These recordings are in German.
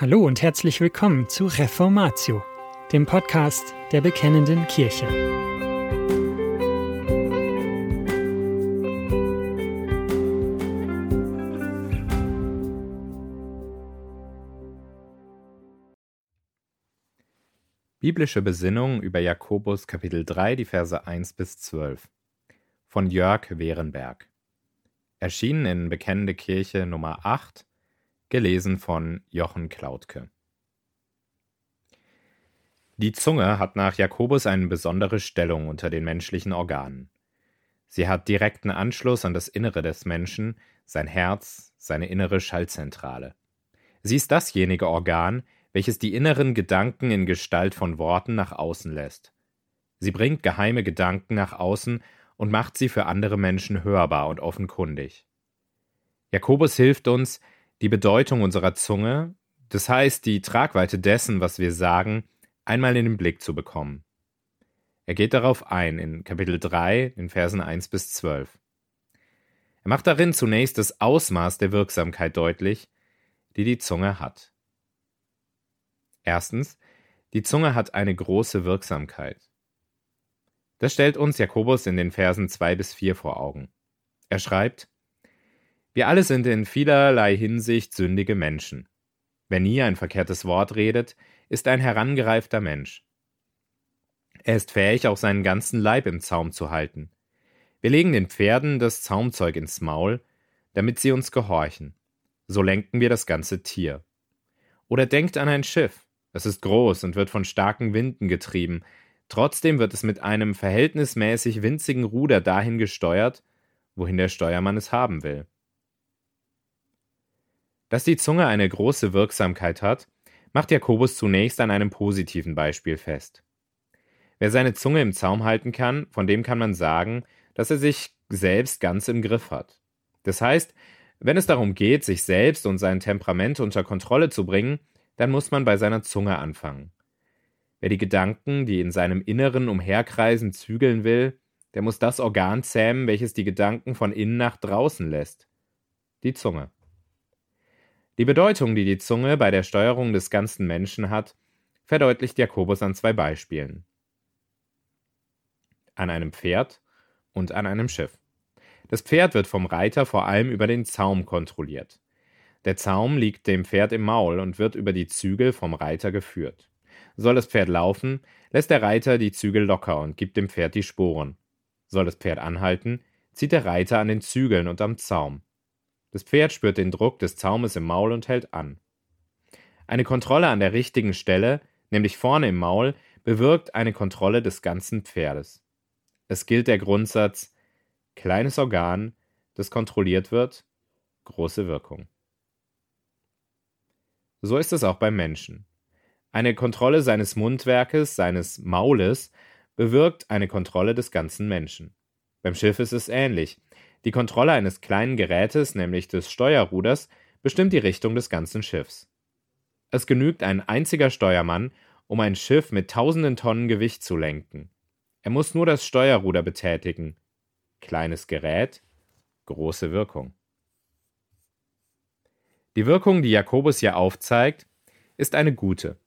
Hallo und herzlich willkommen zu Reformatio, dem Podcast der Bekennenden Kirche. Biblische Besinnung über Jakobus Kapitel 3, die Verse 1 bis 12 von Jörg Wehrenberg. Erschienen in Bekennende Kirche Nummer 8, gelesen von Jochen Klautke. Die Zunge hat nach Jakobus eine besondere Stellung unter den menschlichen Organen. Sie hat direkten Anschluss an das Innere des Menschen, sein Herz, seine innere Schallzentrale. Sie ist dasjenige Organ, welches die inneren Gedanken in Gestalt von Worten nach außen lässt. Sie bringt geheime Gedanken nach außen und macht sie für andere Menschen hörbar und offenkundig. Jakobus hilft uns, die Bedeutung unserer Zunge, das heißt die Tragweite dessen, was wir sagen, einmal in den Blick zu bekommen. Er geht darauf ein in Kapitel 3, in Versen 1 bis 12. Er macht darin zunächst das Ausmaß der Wirksamkeit deutlich, die die Zunge hat. Erstens, die Zunge hat eine große Wirksamkeit. Das stellt uns Jakobus in den Versen 2 bis 4 vor Augen. Er schreibt, wir alle sind in vielerlei Hinsicht sündige Menschen. Wer nie ein verkehrtes Wort redet, ist ein herangereifter Mensch. Er ist fähig, auch seinen ganzen Leib im Zaum zu halten. Wir legen den Pferden das Zaumzeug ins Maul, damit sie uns gehorchen. So lenken wir das ganze Tier. Oder denkt an ein Schiff. Es ist groß und wird von starken Winden getrieben. Trotzdem wird es mit einem verhältnismäßig winzigen Ruder dahin gesteuert, wohin der Steuermann es haben will. Dass die Zunge eine große Wirksamkeit hat, macht Jakobus zunächst an einem positiven Beispiel fest. Wer seine Zunge im Zaum halten kann, von dem kann man sagen, dass er sich selbst ganz im Griff hat. Das heißt, wenn es darum geht, sich selbst und sein Temperament unter Kontrolle zu bringen, dann muss man bei seiner Zunge anfangen. Wer die Gedanken, die in seinem Inneren umherkreisen, zügeln will, der muss das Organ zähmen, welches die Gedanken von innen nach draußen lässt. Die Zunge. Die Bedeutung, die die Zunge bei der Steuerung des ganzen Menschen hat, verdeutlicht Jakobus an zwei Beispielen. An einem Pferd und an einem Schiff. Das Pferd wird vom Reiter vor allem über den Zaum kontrolliert. Der Zaum liegt dem Pferd im Maul und wird über die Zügel vom Reiter geführt. Soll das Pferd laufen, lässt der Reiter die Zügel locker und gibt dem Pferd die Sporen. Soll das Pferd anhalten, zieht der Reiter an den Zügeln und am Zaum. Das Pferd spürt den Druck des Zaumes im Maul und hält an. Eine Kontrolle an der richtigen Stelle, nämlich vorne im Maul, bewirkt eine Kontrolle des ganzen Pferdes. Es gilt der Grundsatz kleines Organ, das kontrolliert wird, große Wirkung. So ist es auch beim Menschen. Eine Kontrolle seines Mundwerkes, seines Maules, bewirkt eine Kontrolle des ganzen Menschen. Beim Schiff ist es ähnlich. Die Kontrolle eines kleinen Gerätes, nämlich des Steuerruders, bestimmt die Richtung des ganzen Schiffs. Es genügt ein einziger Steuermann, um ein Schiff mit tausenden Tonnen Gewicht zu lenken. Er muss nur das Steuerruder betätigen. Kleines Gerät, große Wirkung. Die Wirkung, die Jakobus hier aufzeigt, ist eine gute.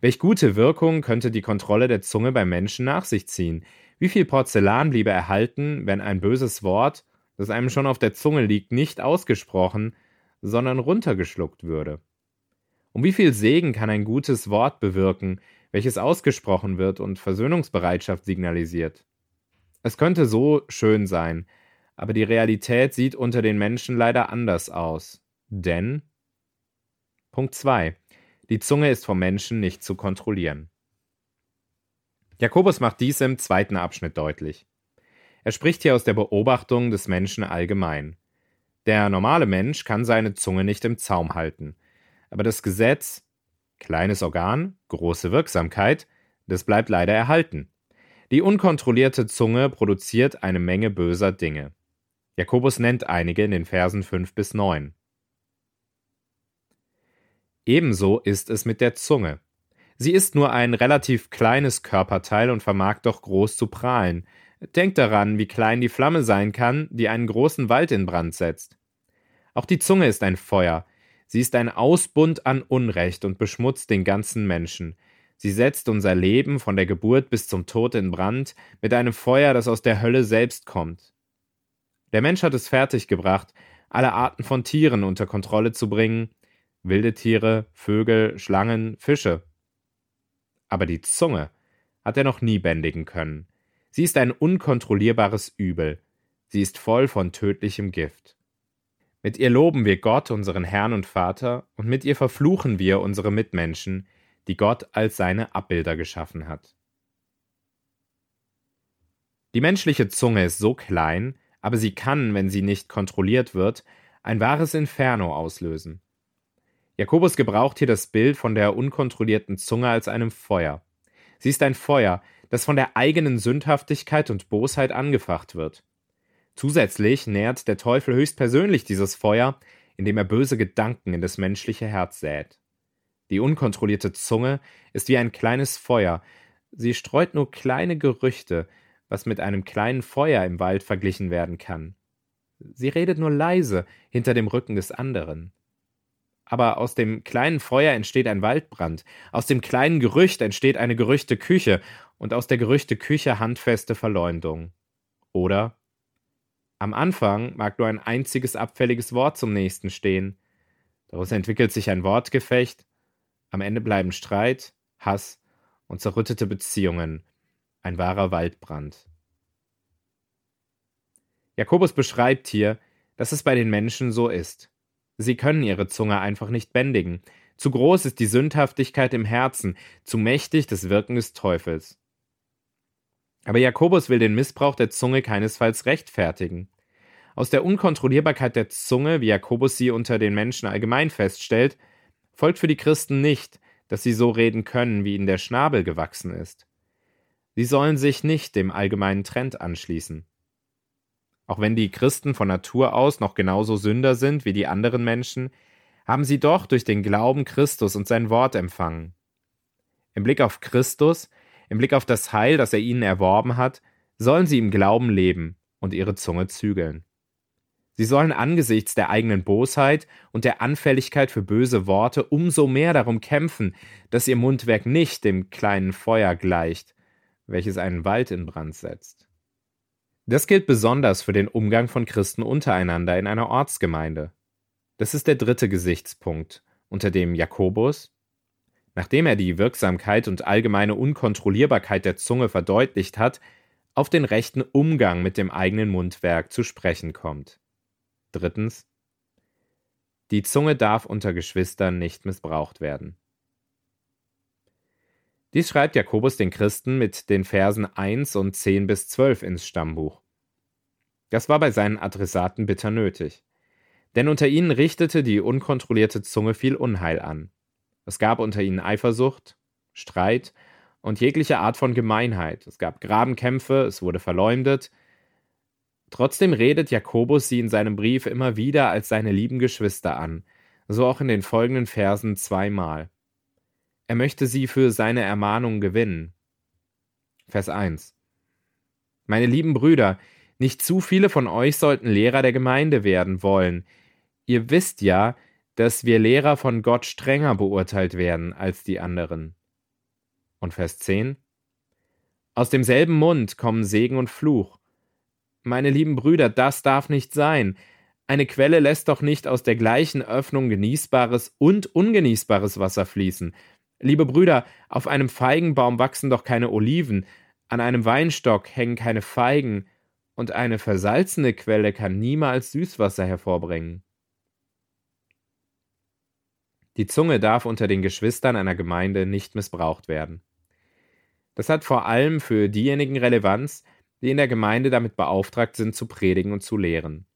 Welch gute Wirkung könnte die Kontrolle der Zunge beim Menschen nach sich ziehen? Wie viel Porzellan bliebe erhalten, wenn ein böses Wort das einem schon auf der Zunge liegt, nicht ausgesprochen, sondern runtergeschluckt würde. Um wie viel Segen kann ein gutes Wort bewirken, welches ausgesprochen wird und Versöhnungsbereitschaft signalisiert? Es könnte so schön sein, aber die Realität sieht unter den Menschen leider anders aus. Denn Punkt 2. Die Zunge ist vom Menschen nicht zu kontrollieren. Jakobus macht dies im zweiten Abschnitt deutlich. Er spricht hier aus der Beobachtung des Menschen allgemein. Der normale Mensch kann seine Zunge nicht im Zaum halten. Aber das Gesetz, kleines Organ, große Wirksamkeit, das bleibt leider erhalten. Die unkontrollierte Zunge produziert eine Menge böser Dinge. Jakobus nennt einige in den Versen 5 bis 9. Ebenso ist es mit der Zunge. Sie ist nur ein relativ kleines Körperteil und vermag doch groß zu prahlen, Denkt daran, wie klein die Flamme sein kann, die einen großen Wald in Brand setzt. Auch die Zunge ist ein Feuer. Sie ist ein Ausbund an Unrecht und beschmutzt den ganzen Menschen. Sie setzt unser Leben von der Geburt bis zum Tod in Brand mit einem Feuer, das aus der Hölle selbst kommt. Der Mensch hat es fertiggebracht, alle Arten von Tieren unter Kontrolle zu bringen, wilde Tiere, Vögel, Schlangen, Fische. Aber die Zunge hat er noch nie bändigen können. Sie ist ein unkontrollierbares Übel. Sie ist voll von tödlichem Gift. Mit ihr loben wir Gott, unseren Herrn und Vater, und mit ihr verfluchen wir unsere Mitmenschen, die Gott als seine Abbilder geschaffen hat. Die menschliche Zunge ist so klein, aber sie kann, wenn sie nicht kontrolliert wird, ein wahres Inferno auslösen. Jakobus gebraucht hier das Bild von der unkontrollierten Zunge als einem Feuer. Sie ist ein Feuer, das von der eigenen Sündhaftigkeit und Bosheit angefacht wird. Zusätzlich nährt der Teufel höchstpersönlich dieses Feuer, indem er böse Gedanken in das menschliche Herz sät. Die unkontrollierte Zunge ist wie ein kleines Feuer, sie streut nur kleine Gerüchte, was mit einem kleinen Feuer im Wald verglichen werden kann. Sie redet nur leise hinter dem Rücken des anderen. Aber aus dem kleinen Feuer entsteht ein Waldbrand, aus dem kleinen Gerücht entsteht eine Gerüchteküche und aus der Gerüchteküche handfeste Verleumdung. Oder am Anfang mag nur ein einziges abfälliges Wort zum nächsten stehen. Daraus entwickelt sich ein Wortgefecht, am Ende bleiben Streit, Hass und zerrüttete Beziehungen, ein wahrer Waldbrand. Jakobus beschreibt hier, dass es bei den Menschen so ist. Sie können ihre Zunge einfach nicht bändigen. Zu groß ist die Sündhaftigkeit im Herzen, zu mächtig das Wirken des Teufels. Aber Jakobus will den Missbrauch der Zunge keinesfalls rechtfertigen. Aus der Unkontrollierbarkeit der Zunge, wie Jakobus sie unter den Menschen allgemein feststellt, folgt für die Christen nicht, dass sie so reden können, wie ihnen der Schnabel gewachsen ist. Sie sollen sich nicht dem allgemeinen Trend anschließen. Auch wenn die Christen von Natur aus noch genauso Sünder sind wie die anderen Menschen, haben sie doch durch den Glauben Christus und sein Wort empfangen. Im Blick auf Christus, im Blick auf das Heil, das er ihnen erworben hat, sollen sie im Glauben leben und ihre Zunge zügeln. Sie sollen angesichts der eigenen Bosheit und der Anfälligkeit für böse Worte umso mehr darum kämpfen, dass ihr Mundwerk nicht dem kleinen Feuer gleicht, welches einen Wald in Brand setzt. Das gilt besonders für den Umgang von Christen untereinander in einer Ortsgemeinde. Das ist der dritte Gesichtspunkt, unter dem Jakobus, nachdem er die Wirksamkeit und allgemeine Unkontrollierbarkeit der Zunge verdeutlicht hat, auf den rechten Umgang mit dem eigenen Mundwerk zu sprechen kommt. Drittens. Die Zunge darf unter Geschwistern nicht missbraucht werden. Dies schreibt Jakobus den Christen mit den Versen 1 und 10 bis 12 ins Stammbuch. Das war bei seinen Adressaten bitter nötig. Denn unter ihnen richtete die unkontrollierte Zunge viel Unheil an. Es gab unter ihnen Eifersucht, Streit und jegliche Art von Gemeinheit. Es gab Grabenkämpfe, es wurde verleumdet, Trotzdem redet Jakobus sie in seinem Brief immer wieder als seine lieben Geschwister an, so auch in den folgenden Versen zweimal. Er möchte sie für seine Ermahnung gewinnen. Vers 1 Meine lieben Brüder, nicht zu viele von euch sollten Lehrer der Gemeinde werden wollen. Ihr wisst ja, dass wir Lehrer von Gott strenger beurteilt werden als die anderen. Und Vers 10 Aus demselben Mund kommen Segen und Fluch. Meine lieben Brüder, das darf nicht sein. Eine Quelle lässt doch nicht aus der gleichen Öffnung genießbares und ungenießbares Wasser fließen. Liebe Brüder, auf einem Feigenbaum wachsen doch keine Oliven, an einem Weinstock hängen keine Feigen, und eine versalzene Quelle kann niemals Süßwasser hervorbringen. Die Zunge darf unter den Geschwistern einer Gemeinde nicht missbraucht werden. Das hat vor allem für diejenigen Relevanz, die in der Gemeinde damit beauftragt sind, zu predigen und zu lehren.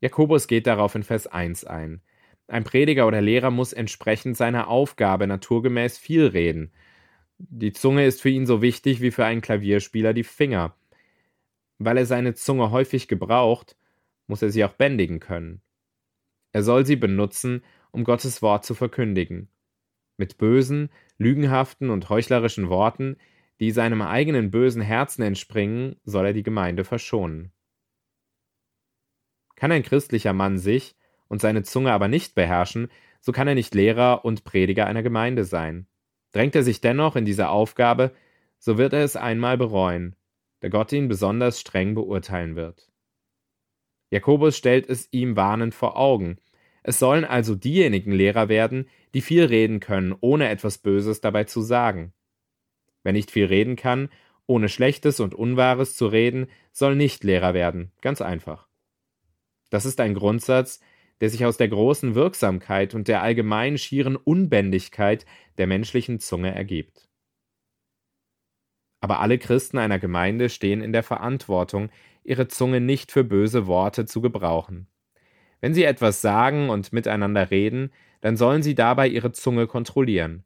Jakobus geht darauf in Vers 1 ein. Ein Prediger oder Lehrer muss entsprechend seiner Aufgabe naturgemäß viel reden. Die Zunge ist für ihn so wichtig wie für einen Klavierspieler die Finger. Weil er seine Zunge häufig gebraucht, muss er sie auch bändigen können. Er soll sie benutzen, um Gottes Wort zu verkündigen. Mit bösen, lügenhaften und heuchlerischen Worten, die seinem eigenen bösen Herzen entspringen, soll er die Gemeinde verschonen. Kann ein christlicher Mann sich und seine Zunge aber nicht beherrschen, so kann er nicht Lehrer und Prediger einer Gemeinde sein. Drängt er sich dennoch in diese Aufgabe, so wird er es einmal bereuen, da Gott ihn besonders streng beurteilen wird. Jakobus stellt es ihm warnend vor Augen. Es sollen also diejenigen Lehrer werden, die viel reden können, ohne etwas Böses dabei zu sagen. Wer nicht viel reden kann, ohne Schlechtes und Unwahres zu reden, soll nicht Lehrer werden, ganz einfach. Das ist ein Grundsatz, der sich aus der großen Wirksamkeit und der allgemein schieren Unbändigkeit der menschlichen Zunge ergibt. Aber alle Christen einer Gemeinde stehen in der Verantwortung, ihre Zunge nicht für böse Worte zu gebrauchen. Wenn sie etwas sagen und miteinander reden, dann sollen sie dabei ihre Zunge kontrollieren.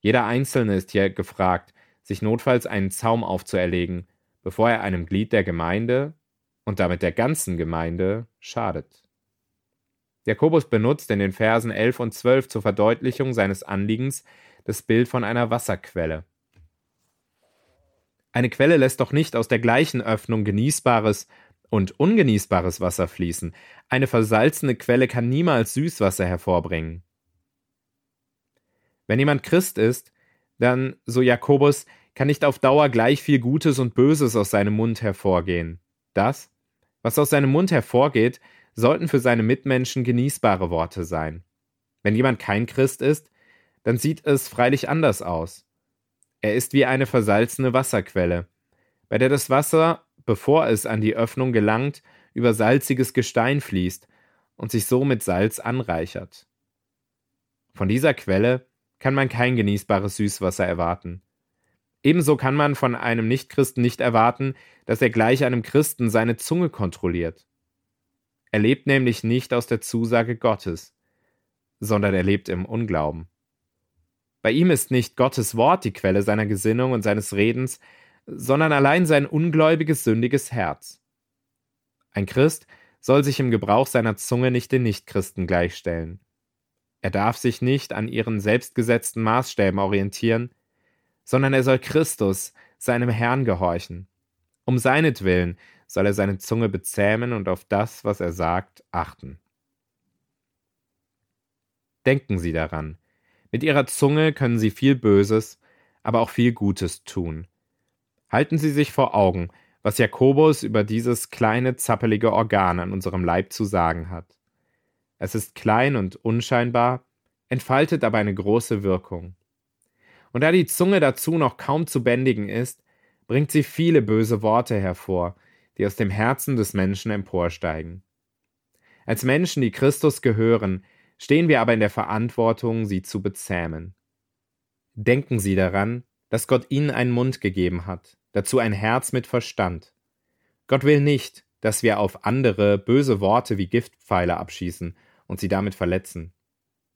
Jeder Einzelne ist hier gefragt, sich notfalls einen Zaum aufzuerlegen, bevor er einem Glied der Gemeinde und damit der ganzen Gemeinde schadet. Jakobus benutzt in den Versen 11 und 12 zur Verdeutlichung seines Anliegens das Bild von einer Wasserquelle. Eine Quelle lässt doch nicht aus der gleichen Öffnung genießbares und ungenießbares Wasser fließen. Eine versalzene Quelle kann niemals Süßwasser hervorbringen. Wenn jemand Christ ist, dann, so Jakobus, kann nicht auf Dauer gleich viel Gutes und Böses aus seinem Mund hervorgehen. Das, was aus seinem Mund hervorgeht, sollten für seine Mitmenschen genießbare Worte sein. Wenn jemand kein Christ ist, dann sieht es freilich anders aus. Er ist wie eine versalzene Wasserquelle, bei der das Wasser, bevor es an die Öffnung gelangt, über salziges Gestein fließt und sich so mit Salz anreichert. Von dieser Quelle kann man kein genießbares Süßwasser erwarten. Ebenso kann man von einem Nichtchristen nicht erwarten, dass er gleich einem Christen seine Zunge kontrolliert. Er lebt nämlich nicht aus der Zusage Gottes, sondern er lebt im Unglauben. Bei ihm ist nicht Gottes Wort die Quelle seiner Gesinnung und seines Redens, sondern allein sein ungläubiges, sündiges Herz. Ein Christ soll sich im Gebrauch seiner Zunge nicht den Nichtchristen gleichstellen. Er darf sich nicht an ihren selbstgesetzten Maßstäben orientieren, sondern er soll Christus, seinem Herrn, gehorchen. Um seinetwillen soll er seine Zunge bezähmen und auf das, was er sagt, achten. Denken Sie daran, mit Ihrer Zunge können Sie viel Böses, aber auch viel Gutes tun. Halten Sie sich vor Augen, was Jakobus über dieses kleine zappelige Organ an unserem Leib zu sagen hat. Es ist klein und unscheinbar, entfaltet aber eine große Wirkung. Und da die Zunge dazu noch kaum zu bändigen ist, bringt sie viele böse Worte hervor, die aus dem Herzen des Menschen emporsteigen. Als Menschen, die Christus gehören, stehen wir aber in der Verantwortung, sie zu bezähmen. Denken Sie daran, dass Gott Ihnen einen Mund gegeben hat, dazu ein Herz mit Verstand. Gott will nicht, dass wir auf andere böse Worte wie Giftpfeile abschießen und sie damit verletzen.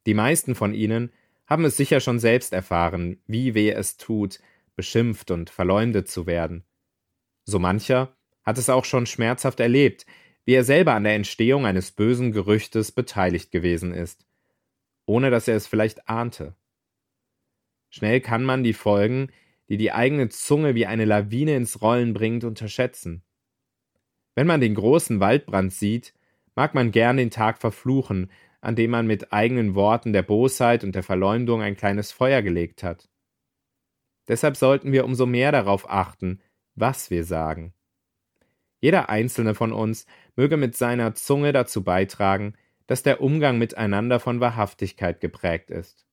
Die meisten von ihnen haben es sicher schon selbst erfahren, wie weh es tut, beschimpft und verleumdet zu werden. So mancher hat es auch schon schmerzhaft erlebt, wie er selber an der Entstehung eines bösen Gerüchtes beteiligt gewesen ist, ohne dass er es vielleicht ahnte. Schnell kann man die Folgen, die die eigene Zunge wie eine Lawine ins Rollen bringt, unterschätzen. Wenn man den großen Waldbrand sieht, mag man gern den Tag verfluchen, an dem man mit eigenen Worten der Bosheit und der Verleumdung ein kleines Feuer gelegt hat. Deshalb sollten wir umso mehr darauf achten, was wir sagen. Jeder einzelne von uns möge mit seiner Zunge dazu beitragen, dass der Umgang miteinander von Wahrhaftigkeit geprägt ist.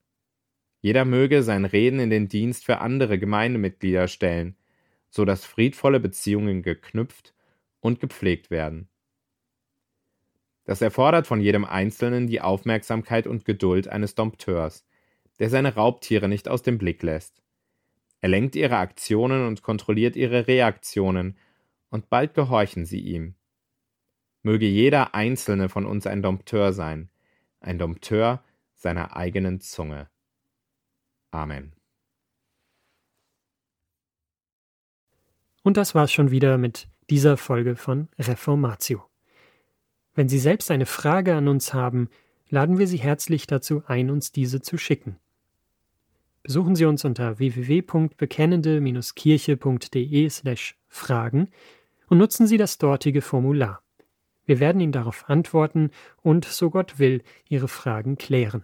Jeder möge sein Reden in den Dienst für andere Gemeindemitglieder stellen, so dass friedvolle Beziehungen geknüpft und gepflegt werden. Das erfordert von jedem Einzelnen die Aufmerksamkeit und Geduld eines Dompteurs, der seine Raubtiere nicht aus dem Blick lässt. Er lenkt ihre Aktionen und kontrolliert ihre Reaktionen, und bald gehorchen sie ihm. Möge jeder einzelne von uns ein Dompteur sein, ein Dompteur seiner eigenen Zunge. Amen. Und das war's schon wieder mit dieser Folge von Reformatio. Wenn Sie selbst eine Frage an uns haben, laden wir Sie herzlich dazu ein, uns diese zu schicken. Besuchen Sie uns unter www.bekennende-kirche.de/fragen und nutzen Sie das dortige Formular. Wir werden Ihnen darauf antworten und, so Gott will, Ihre Fragen klären.